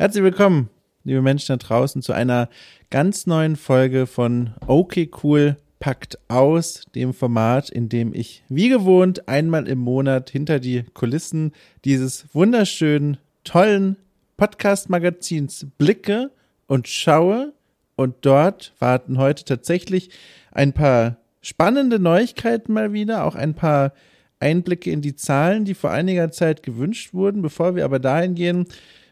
Herzlich willkommen, liebe Menschen da draußen, zu einer ganz neuen Folge von Okay Cool packt aus, dem Format, in dem ich wie gewohnt einmal im Monat hinter die Kulissen dieses wunderschönen, tollen Podcast-Magazins blicke und schaue. Und dort warten heute tatsächlich ein paar spannende Neuigkeiten mal wieder, auch ein paar Einblicke in die Zahlen, die vor einiger Zeit gewünscht wurden. Bevor wir aber dahin gehen,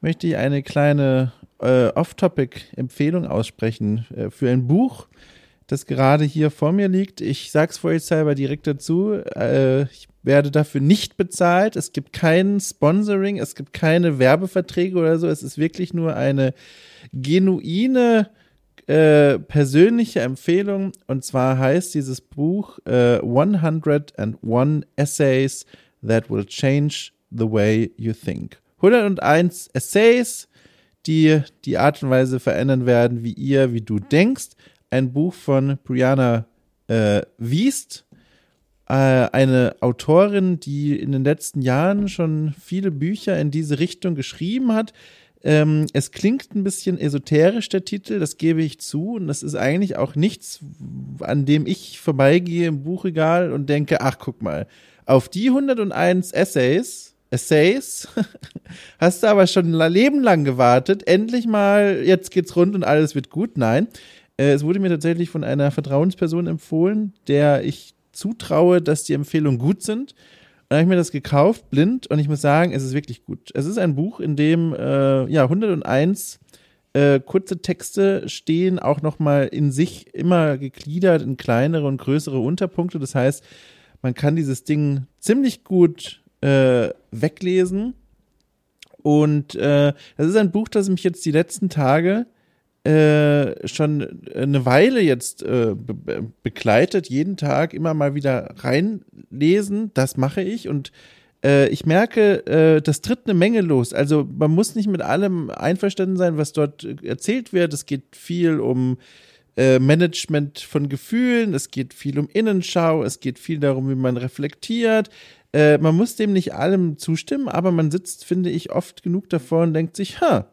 möchte ich eine kleine äh, Off-Topic-Empfehlung aussprechen äh, für ein Buch, das gerade hier vor mir liegt. Ich sag's vorsichtshalber direkt dazu. Äh, ich werde dafür nicht bezahlt. Es gibt kein Sponsoring, es gibt keine Werbeverträge oder so. Es ist wirklich nur eine genuine äh, persönliche Empfehlung. Und zwar heißt dieses Buch äh, 101 Essays That Will Change the Way You Think. 101 Essays, die die Art und Weise verändern werden, wie ihr, wie du denkst. Ein Buch von Brianna äh, Wiest, äh, eine Autorin, die in den letzten Jahren schon viele Bücher in diese Richtung geschrieben hat. Ähm, es klingt ein bisschen esoterisch, der Titel, das gebe ich zu. Und das ist eigentlich auch nichts, an dem ich vorbeigehe im Buchregal und denke, ach, guck mal, auf die 101 Essays Essays. Hast du aber schon ein Leben lang gewartet. Endlich mal, jetzt geht's rund und alles wird gut. Nein. Äh, es wurde mir tatsächlich von einer Vertrauensperson empfohlen, der ich zutraue, dass die Empfehlungen gut sind. Und habe ich mir das gekauft, blind, und ich muss sagen, es ist wirklich gut. Es ist ein Buch, in dem äh, ja 101 äh, kurze Texte stehen, auch nochmal in sich immer gegliedert in kleinere und größere Unterpunkte. Das heißt, man kann dieses Ding ziemlich gut äh, weglesen. Und äh, das ist ein Buch, das mich jetzt die letzten Tage äh, schon eine Weile jetzt äh, be begleitet, jeden Tag immer mal wieder reinlesen. Das mache ich und äh, ich merke, äh, das tritt eine Menge los. Also man muss nicht mit allem einverstanden sein, was dort erzählt wird. Es geht viel um äh, Management von Gefühlen, es geht viel um Innenschau, es geht viel darum, wie man reflektiert, äh, man muss dem nicht allem zustimmen, aber man sitzt, finde ich, oft genug davor und denkt sich, ha,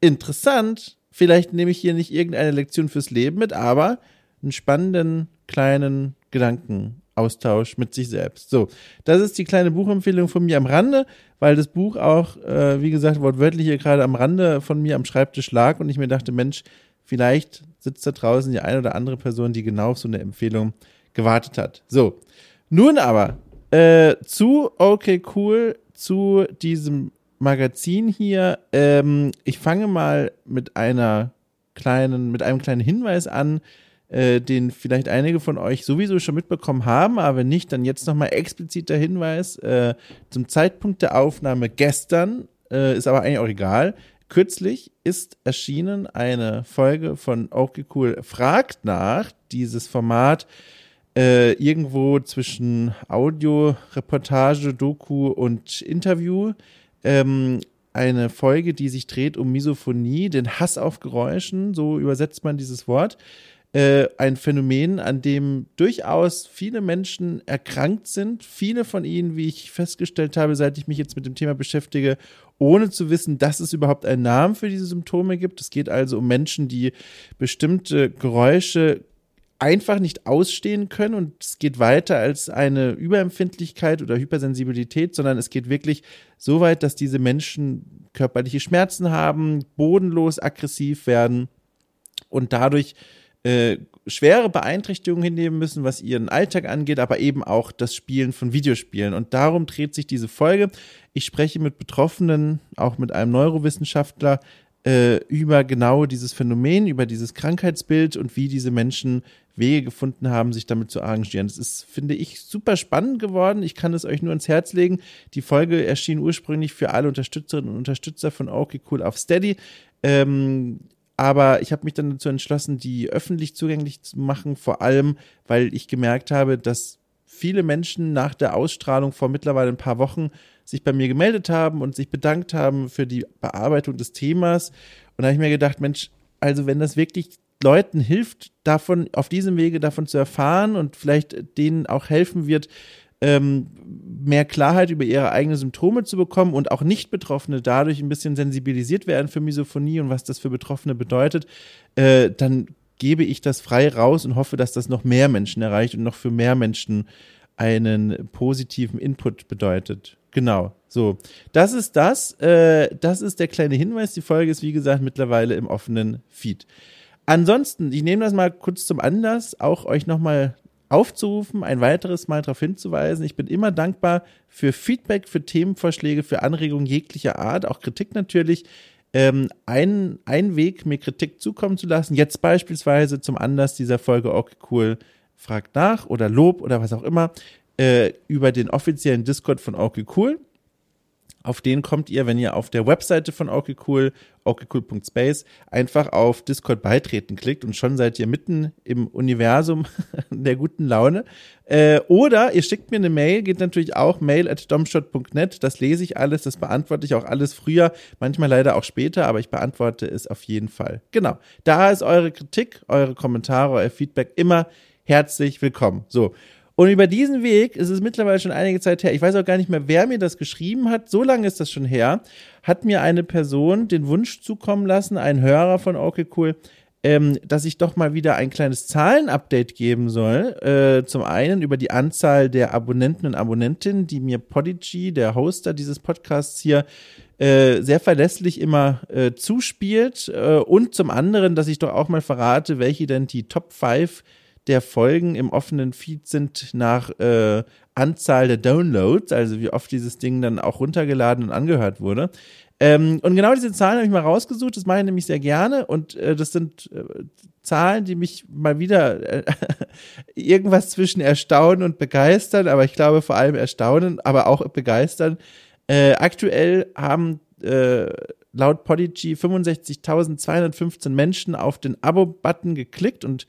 interessant, vielleicht nehme ich hier nicht irgendeine Lektion fürs Leben mit, aber einen spannenden kleinen Gedankenaustausch mit sich selbst. So, das ist die kleine Buchempfehlung von mir am Rande, weil das Buch auch, äh, wie gesagt, wortwörtlich hier gerade am Rande von mir am Schreibtisch lag und ich mir dachte, Mensch, vielleicht sitzt da draußen die eine oder andere Person, die genau auf so eine Empfehlung gewartet hat. So, nun aber äh, zu, okay, cool, zu diesem Magazin hier. Ähm, ich fange mal mit einer kleinen, mit einem kleinen Hinweis an, äh, den vielleicht einige von euch sowieso schon mitbekommen haben, aber wenn nicht, dann jetzt nochmal expliziter Hinweis. Äh, zum Zeitpunkt der Aufnahme gestern, äh, ist aber eigentlich auch egal, kürzlich ist erschienen eine Folge von Okay Cool fragt nach, dieses Format, äh, irgendwo zwischen Audio, Reportage, Doku und Interview ähm, eine Folge, die sich dreht um Misophonie, den Hass auf Geräuschen, so übersetzt man dieses Wort. Äh, ein Phänomen, an dem durchaus viele Menschen erkrankt sind. Viele von ihnen, wie ich festgestellt habe, seit ich mich jetzt mit dem Thema beschäftige, ohne zu wissen, dass es überhaupt einen Namen für diese Symptome gibt. Es geht also um Menschen, die bestimmte Geräusche einfach nicht ausstehen können und es geht weiter als eine Überempfindlichkeit oder Hypersensibilität, sondern es geht wirklich so weit, dass diese Menschen körperliche Schmerzen haben, bodenlos aggressiv werden und dadurch äh, schwere Beeinträchtigungen hinnehmen müssen, was ihren Alltag angeht, aber eben auch das Spielen von Videospielen. Und darum dreht sich diese Folge. Ich spreche mit Betroffenen, auch mit einem Neurowissenschaftler, äh, über genau dieses Phänomen, über dieses Krankheitsbild und wie diese Menschen Wege gefunden haben, sich damit zu arrangieren. Das ist, finde ich, super spannend geworden. Ich kann es euch nur ins Herz legen. Die Folge erschien ursprünglich für alle Unterstützerinnen und Unterstützer von Okay Cool auf Steady. Ähm, aber ich habe mich dann dazu entschlossen, die öffentlich zugänglich zu machen, vor allem, weil ich gemerkt habe, dass viele Menschen nach der Ausstrahlung vor mittlerweile ein paar Wochen sich bei mir gemeldet haben und sich bedankt haben für die Bearbeitung des Themas. Und da habe ich mir gedacht, Mensch, also wenn das wirklich Leuten hilft, davon, auf diesem Wege davon zu erfahren und vielleicht denen auch helfen wird, ähm, mehr Klarheit über ihre eigenen Symptome zu bekommen und auch Nicht-Betroffene dadurch ein bisschen sensibilisiert werden für Misophonie und was das für Betroffene bedeutet, äh, dann gebe ich das frei raus und hoffe, dass das noch mehr Menschen erreicht und noch für mehr Menschen einen positiven Input bedeutet. Genau, so. Das ist das. Äh, das ist der kleine Hinweis. Die Folge ist, wie gesagt, mittlerweile im offenen Feed. Ansonsten, ich nehme das mal kurz zum Anlass, auch euch nochmal aufzurufen, ein weiteres Mal darauf hinzuweisen. Ich bin immer dankbar für Feedback, für Themenvorschläge, für Anregungen jeglicher Art, auch Kritik natürlich. Ähm, ein, ein Weg, mir Kritik zukommen zu lassen, jetzt beispielsweise zum Anlass dieser Folge Okay Cool fragt nach oder Lob oder was auch immer, äh, über den offiziellen Discord von Okay Cool. Auf den kommt ihr, wenn ihr auf der Webseite von Okay Cool, okcool.space, einfach auf Discord beitreten klickt und schon seid ihr mitten im Universum der guten Laune. Äh, oder ihr schickt mir eine Mail, geht natürlich auch mail at domshot.net. Das lese ich alles, das beantworte ich auch alles früher, manchmal leider auch später, aber ich beantworte es auf jeden Fall. Genau. Da ist eure Kritik, eure Kommentare, euer Feedback immer herzlich willkommen. So. Und über diesen Weg ist es mittlerweile schon einige Zeit her. Ich weiß auch gar nicht mehr, wer mir das geschrieben hat. So lange ist das schon her. Hat mir eine Person den Wunsch zukommen lassen, ein Hörer von Okay Cool, ähm, dass ich doch mal wieder ein kleines Zahlenupdate geben soll. Äh, zum einen über die Anzahl der Abonnenten und Abonnentinnen, die mir Podigy, der Hoster dieses Podcasts hier, äh, sehr verlässlich immer äh, zuspielt. Äh, und zum anderen, dass ich doch auch mal verrate, welche denn die Top 5 der Folgen im offenen Feed sind nach äh, Anzahl der Downloads, also wie oft dieses Ding dann auch runtergeladen und angehört wurde. Ähm, und genau diese Zahlen habe ich mal rausgesucht, das mache ich nämlich sehr gerne und äh, das sind äh, Zahlen, die mich mal wieder äh, irgendwas zwischen erstaunen und begeistern, aber ich glaube vor allem erstaunen, aber auch begeistern. Äh, aktuell haben äh, laut Podigy 65.215 Menschen auf den Abo-Button geklickt und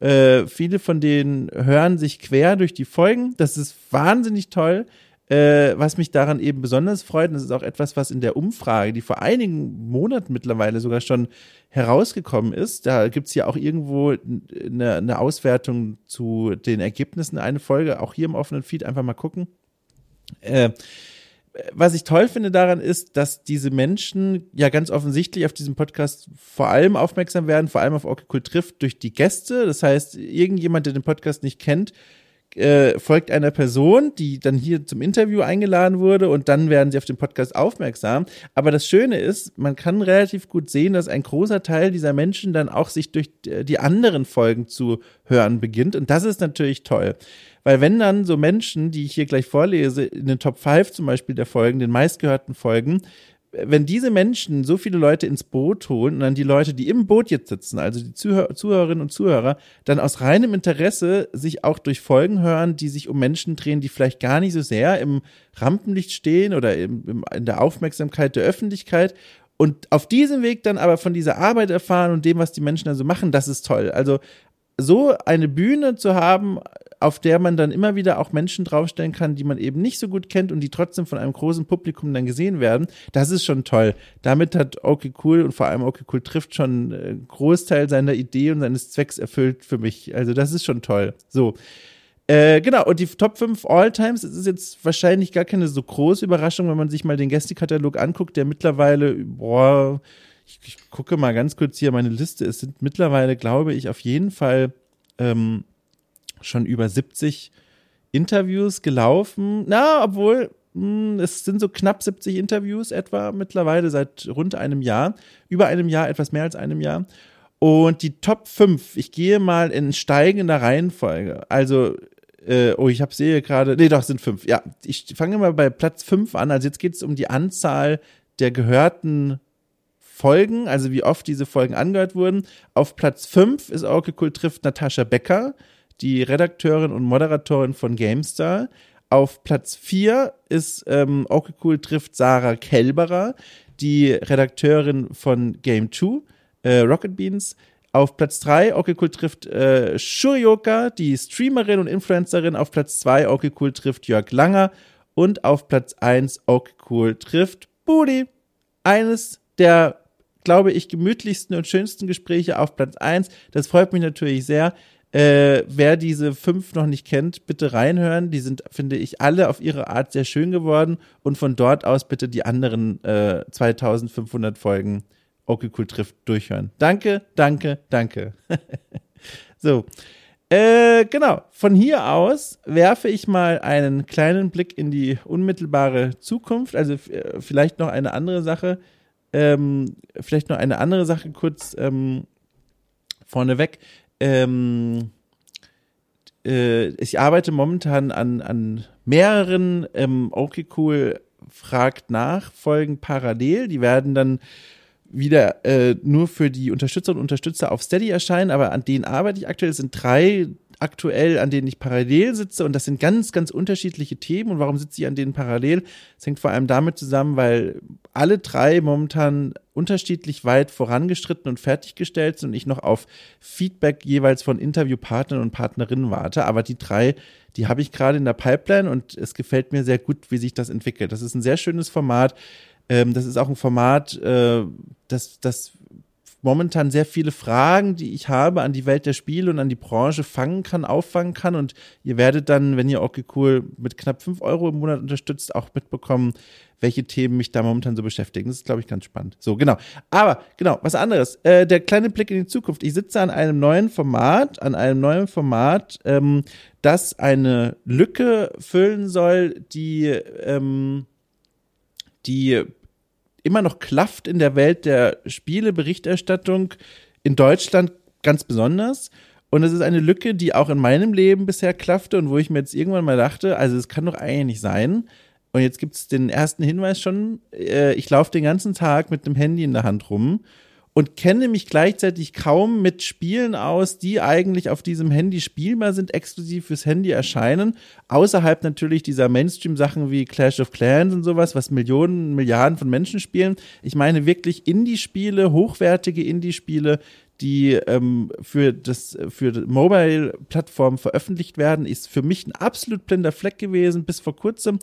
äh, viele von denen hören sich quer durch die Folgen. Das ist wahnsinnig toll. Äh, was mich daran eben besonders freut, und das ist auch etwas, was in der Umfrage, die vor einigen Monaten mittlerweile sogar schon herausgekommen ist, da gibt es ja auch irgendwo eine, eine Auswertung zu den Ergebnissen, eine Folge, auch hier im offenen Feed, einfach mal gucken. Äh, was ich toll finde daran ist, dass diese Menschen ja ganz offensichtlich auf diesem Podcast vor allem aufmerksam werden, vor allem auf Cool trifft durch die Gäste. Das heißt, irgendjemand, der den Podcast nicht kennt, äh, folgt einer Person, die dann hier zum Interview eingeladen wurde und dann werden sie auf den Podcast aufmerksam. Aber das Schöne ist, man kann relativ gut sehen, dass ein großer Teil dieser Menschen dann auch sich durch die anderen Folgen zu hören beginnt und das ist natürlich toll. Weil wenn dann so Menschen, die ich hier gleich vorlese, in den Top 5 zum Beispiel der Folgen, den meistgehörten Folgen, wenn diese Menschen so viele Leute ins Boot holen und dann die Leute, die im Boot jetzt sitzen, also die Zuhör Zuhörerinnen und Zuhörer, dann aus reinem Interesse sich auch durch Folgen hören, die sich um Menschen drehen, die vielleicht gar nicht so sehr im Rampenlicht stehen oder im, im, in der Aufmerksamkeit der Öffentlichkeit und auf diesem Weg dann aber von dieser Arbeit erfahren und dem, was die Menschen da so machen, das ist toll. Also so eine Bühne zu haben, auf der man dann immer wieder auch Menschen draufstellen kann, die man eben nicht so gut kennt und die trotzdem von einem großen Publikum dann gesehen werden, das ist schon toll. Damit hat Okay Cool und vor allem Okay Cool trifft schon einen Großteil seiner Idee und seines Zwecks erfüllt für mich. Also das ist schon toll. So. Äh, genau, und die Top 5 All-Times, das ist jetzt wahrscheinlich gar keine so große Überraschung, wenn man sich mal den Gästekatalog anguckt, der mittlerweile, boah, ich, ich, gucke mal ganz kurz hier meine Liste. Es sind mittlerweile, glaube ich, auf jeden Fall ähm, schon über 70 Interviews gelaufen. Na, obwohl, hm, es sind so knapp 70 Interviews etwa mittlerweile seit rund einem Jahr. Über einem Jahr, etwas mehr als einem Jahr. Und die Top 5, ich gehe mal in steigender Reihenfolge. Also, äh, oh, ich habe sehe gerade, nee, doch, sind fünf. Ja, ich fange mal bei Platz 5 an. Also jetzt geht es um die Anzahl der gehörten Folgen, also wie oft diese Folgen angehört wurden. Auf Platz 5 ist Orke Cool trifft Natascha Becker, die Redakteurin und Moderatorin von GameStar. Auf Platz 4 ist ähm, Orke Cool trifft Sarah Kelberer, die Redakteurin von Game 2, äh, Rocket Beans. Auf Platz 3 Okay Cool trifft äh, Shurioka, die Streamerin und Influencerin. Auf Platz 2 Okay Cool trifft Jörg Langer. Und auf Platz 1 Okay Cool trifft Budi. Eines der glaube ich, gemütlichsten und schönsten Gespräche auf Platz 1. Das freut mich natürlich sehr. Äh, wer diese fünf noch nicht kennt, bitte reinhören. Die sind, finde ich, alle auf ihre Art sehr schön geworden. Und von dort aus bitte die anderen äh, 2500 Folgen Okay Cool trifft durchhören. Danke, danke, danke. so. Äh, genau. Von hier aus werfe ich mal einen kleinen Blick in die unmittelbare Zukunft. Also äh, vielleicht noch eine andere Sache. Ähm, vielleicht noch eine andere Sache kurz ähm, vorneweg. Ähm, äh, ich arbeite momentan an, an mehreren ähm, Okay Cool fragt nach Folgen parallel. Die werden dann wieder äh, nur für die Unterstützerinnen und Unterstützer auf Steady erscheinen, aber an denen arbeite ich aktuell. Es sind drei aktuell, an denen ich parallel sitze und das sind ganz, ganz unterschiedliche Themen. Und warum sitze ich an denen parallel? Das hängt vor allem damit zusammen, weil alle drei momentan unterschiedlich weit vorangestritten und fertiggestellt sind und ich noch auf Feedback jeweils von Interviewpartnern und Partnerinnen warte. Aber die drei, die habe ich gerade in der Pipeline und es gefällt mir sehr gut, wie sich das entwickelt. Das ist ein sehr schönes Format. Ähm, das ist auch ein Format, äh, das, das momentan sehr viele Fragen, die ich habe an die Welt der Spiele und an die Branche fangen kann, auffangen kann. Und ihr werdet dann, wenn ihr okay cool mit knapp fünf Euro im Monat unterstützt, auch mitbekommen, welche Themen mich da momentan so beschäftigen. Das ist, glaube ich, ganz spannend. So, genau. Aber, genau, was anderes. Äh, der kleine Blick in die Zukunft. Ich sitze an einem neuen Format, an einem neuen Format, ähm, das eine Lücke füllen soll, die, ähm, die immer noch klafft in der Welt der Spieleberichterstattung in Deutschland ganz besonders. Und es ist eine Lücke, die auch in meinem Leben bisher klaffte und wo ich mir jetzt irgendwann mal dachte, also es kann doch eigentlich nicht sein. Und jetzt gibt es den ersten Hinweis schon, äh, ich laufe den ganzen Tag mit dem Handy in der Hand rum und kenne mich gleichzeitig kaum mit Spielen aus, die eigentlich auf diesem Handy spielbar sind, exklusiv fürs Handy erscheinen, außerhalb natürlich dieser Mainstream-Sachen wie Clash of Clans und sowas, was Millionen, Milliarden von Menschen spielen. Ich meine wirklich Indie-Spiele, hochwertige Indie-Spiele, die ähm, für das für Mobile-Plattformen veröffentlicht werden, ist für mich ein absolut blinder Fleck gewesen bis vor kurzem.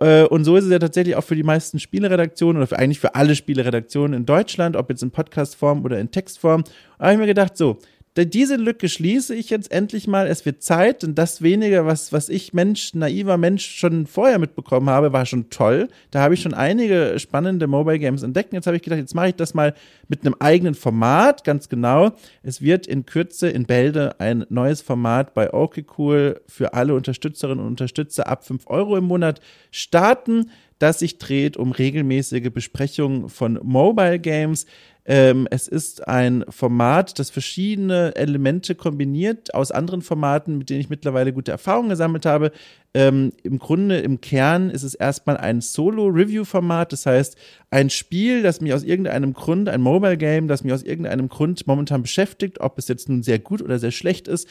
Äh, und so ist es ja tatsächlich auch für die meisten Spieleredaktionen oder für, eigentlich für alle Spieleredaktionen in Deutschland, ob jetzt in Podcastform oder in Textform. Da habe ich mir gedacht, so, diese Lücke schließe ich jetzt endlich mal. Es wird Zeit und das weniger, was, was ich Mensch, naiver Mensch schon vorher mitbekommen habe, war schon toll. Da habe ich schon einige spannende Mobile Games entdeckt. Jetzt habe ich gedacht, jetzt mache ich das mal mit einem eigenen Format, ganz genau. Es wird in Kürze in Bälde ein neues Format bei OK Cool für alle Unterstützerinnen und Unterstützer ab 5 Euro im Monat starten das sich dreht um regelmäßige Besprechungen von Mobile Games. Ähm, es ist ein Format, das verschiedene Elemente kombiniert aus anderen Formaten, mit denen ich mittlerweile gute Erfahrungen gesammelt habe. Ähm, Im Grunde, im Kern ist es erstmal ein Solo-Review-Format, das heißt, ein Spiel, das mich aus irgendeinem Grund, ein Mobile-Game, das mich aus irgendeinem Grund momentan beschäftigt, ob es jetzt nun sehr gut oder sehr schlecht ist,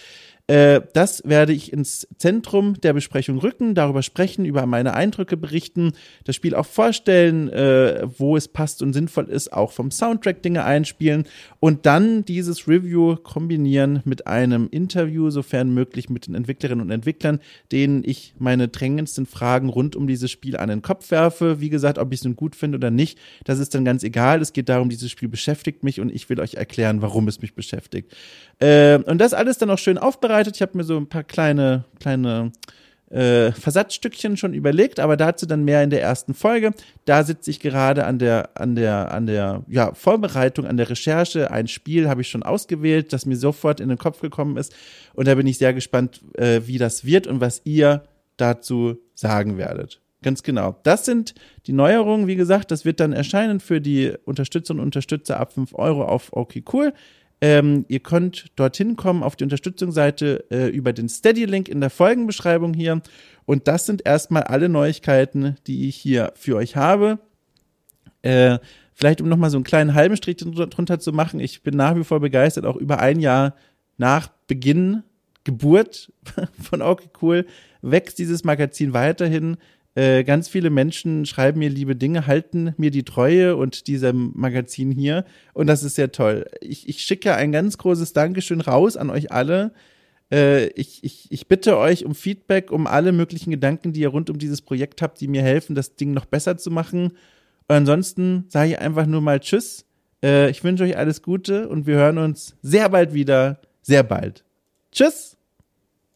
äh, das werde ich ins Zentrum der Besprechung rücken, darüber sprechen, über meine Eindrücke berichten, das Spiel auch vorstellen, äh, wo es passt und sinnvoll ist, auch vom Soundtrack Dinge einspielen und dann dieses Review kombinieren mit einem Interview, sofern möglich, mit den Entwicklerinnen und Entwicklern, denen ich meine drängendsten Fragen rund um dieses Spiel an den Kopf werfe. Wie gesagt, ob ich es nun gut finde oder nicht, das ist dann ganz egal. Es geht darum, dieses Spiel beschäftigt mich und ich will euch erklären, warum es mich beschäftigt. Äh, und das alles dann auch schön aufbereitet. Ich habe mir so ein paar kleine, kleine äh, Versatzstückchen schon überlegt, aber dazu dann mehr in der ersten Folge. Da sitze ich gerade an der, an der, an der ja, Vorbereitung, an der Recherche. Ein Spiel habe ich schon ausgewählt, das mir sofort in den Kopf gekommen ist. Und da bin ich sehr gespannt, äh, wie das wird und was ihr dazu sagen werdet. Ganz genau. Das sind die Neuerungen. Wie gesagt, das wird dann erscheinen für die Unterstützerinnen und Unterstützer ab 5 Euro auf OK Cool. Ähm, ihr könnt dorthin kommen auf die Unterstützungsseite äh, über den Steady-Link in der Folgenbeschreibung hier. Und das sind erstmal alle Neuigkeiten, die ich hier für euch habe. Äh, vielleicht um nochmal so einen kleinen halben Strich drunter zu machen. Ich bin nach wie vor begeistert, auch über ein Jahr nach Beginn, Geburt von Okay Cool, wächst dieses Magazin weiterhin. Äh, ganz viele Menschen schreiben mir liebe Dinge, halten mir die Treue und diesem Magazin hier. Und das ist sehr toll. Ich, ich schicke ein ganz großes Dankeschön raus an euch alle. Äh, ich, ich, ich bitte euch um Feedback, um alle möglichen Gedanken, die ihr rund um dieses Projekt habt, die mir helfen, das Ding noch besser zu machen. Und ansonsten sage ich einfach nur mal Tschüss. Äh, ich wünsche euch alles Gute und wir hören uns sehr bald wieder. Sehr bald. Tschüss!